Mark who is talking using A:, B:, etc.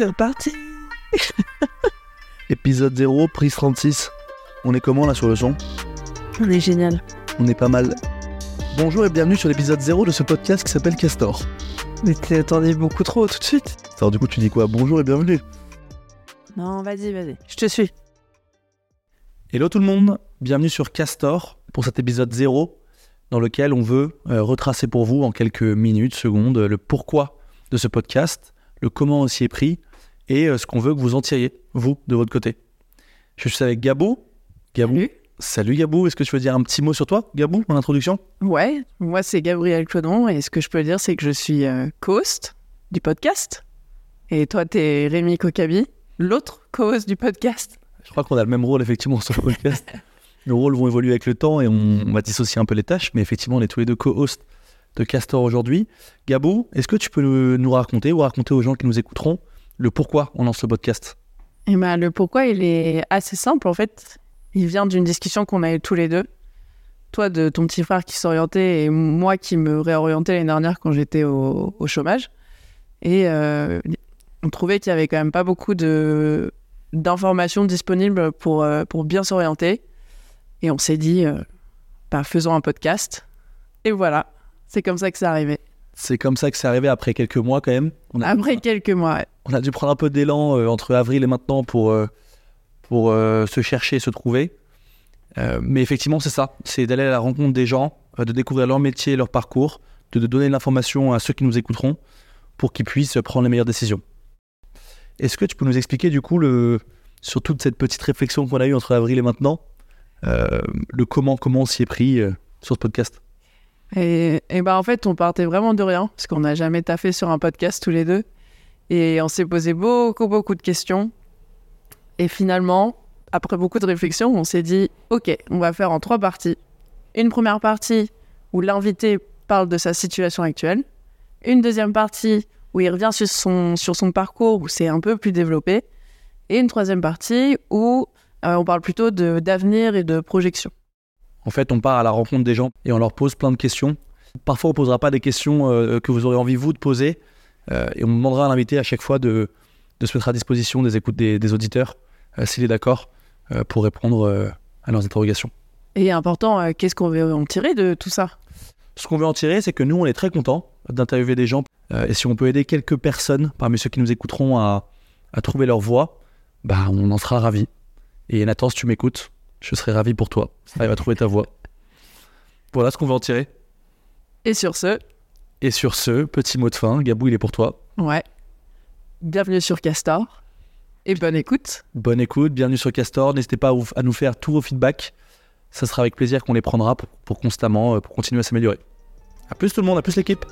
A: C'est reparti
B: Épisode 0, prise 36. On est comment là sur le son?
A: On est génial.
B: On est pas mal. Bonjour et bienvenue sur l'épisode 0 de ce podcast qui s'appelle Castor.
A: Mais t'attendais beaucoup trop tout de suite.
B: Alors du coup tu dis quoi? Bonjour et bienvenue.
A: Non, vas-y, vas-y. Je te suis.
B: Hello tout le monde, bienvenue sur Castor pour cet épisode 0 dans lequel on veut euh, retracer pour vous en quelques minutes, secondes, le pourquoi de ce podcast, le comment aussi est pris et euh, ce qu'on veut que vous en tiriez, vous, de votre côté. Je suis avec Gabou. Gabou.
A: Salut.
B: Salut Gabou, est-ce que tu veux dire un petit mot sur toi, Gabou, en introduction
A: Ouais, moi c'est Gabriel Clodon et ce que je peux dire c'est que je suis euh, co-host du podcast. Et toi t'es Rémi Kokabi, l'autre co-host du podcast.
B: Je crois qu'on a le même rôle effectivement sur le podcast. Nos rôles vont évoluer avec le temps et on, on va dissocier un peu les tâches, mais effectivement on est tous les deux co-hosts de Castor aujourd'hui. Gabou, est-ce que tu peux nous raconter ou raconter aux gens qui nous écouteront le pourquoi on lance le podcast
A: Et ben le pourquoi il est assez simple en fait. Il vient d'une discussion qu'on a eue tous les deux. Toi de ton petit frère qui s'orientait et moi qui me réorientais l'année dernière quand j'étais au, chômage. Et euh, on trouvait qu'il y avait quand même pas beaucoup d'informations disponibles pour, euh, pour bien s'orienter. Et on s'est dit, euh, bah, faisons un podcast. Et voilà, c'est comme ça que c'est arrivé.
B: C'est comme ça que c'est arrivé après quelques mois quand même. On a,
A: Après quelques mois, ouais.
B: on a dû prendre un peu d'élan euh, entre avril et maintenant pour, euh, pour euh, se chercher et se trouver. Mais effectivement, c'est ça. C'est d'aller à la rencontre des gens, de découvrir leur métier, leur parcours, de, de donner l'information à ceux qui nous écouteront pour qu'ils puissent prendre les meilleures décisions. Est-ce que tu peux nous expliquer du coup, le, sur toute cette petite réflexion qu'on a eue entre avril et maintenant, le comment, comment on s'y est pris sur ce podcast?
A: Et, ben en fait, on partait vraiment de rien, parce qu'on n'a jamais taffé sur un podcast tous les deux. Et on s'est posé beaucoup, beaucoup de questions. Et finalement, après beaucoup de réflexions, on s'est dit, OK, on va faire en trois parties. Une première partie où l'invité parle de sa situation actuelle. Une deuxième partie où il revient sur son, sur son parcours, où c'est un peu plus développé. Et une troisième partie où euh, on parle plutôt d'avenir et de projection.
B: En fait, on part à la rencontre des gens et on leur pose plein de questions. Parfois, on ne posera pas des questions euh, que vous aurez envie, vous, de poser. euh, et on demandera à l'invité à chaque fois de, de se mettre à disposition des écoutes des, des auditeurs, euh, s'il est d'accord, pour répondre à leurs interrogations.
A: Et important, qu'est-ce qu'on veut en tirer de tout ça?
B: Ce qu'on veut en tirer, c'est que nous, on est très contents d'interviewer des gens. et si on peut aider quelques personnes parmi ceux qui nous écouteront à, à trouver leur voie, bah, on en sera ravis. Et Nathan, si tu m'écoutes, je serai ravi pour toi. Tu arrives à trouver ta voie. Voilà ce qu'on veut en tirer.
A: Et sur ce,
B: Et sur ce, petit mot de fin, Gabou, il est pour toi.
A: ouais. Bienvenue sur Castor. Et bonne écoute.
B: Bonne écoute, bienvenue sur Castor. N'hésitez pas à, à nous faire tous vos feedbacks. Ça sera avec plaisir qu'on les prendra pour, pour constamment, euh, pour continuer à s'améliorer. A plus tout le monde, à plus l'équipe.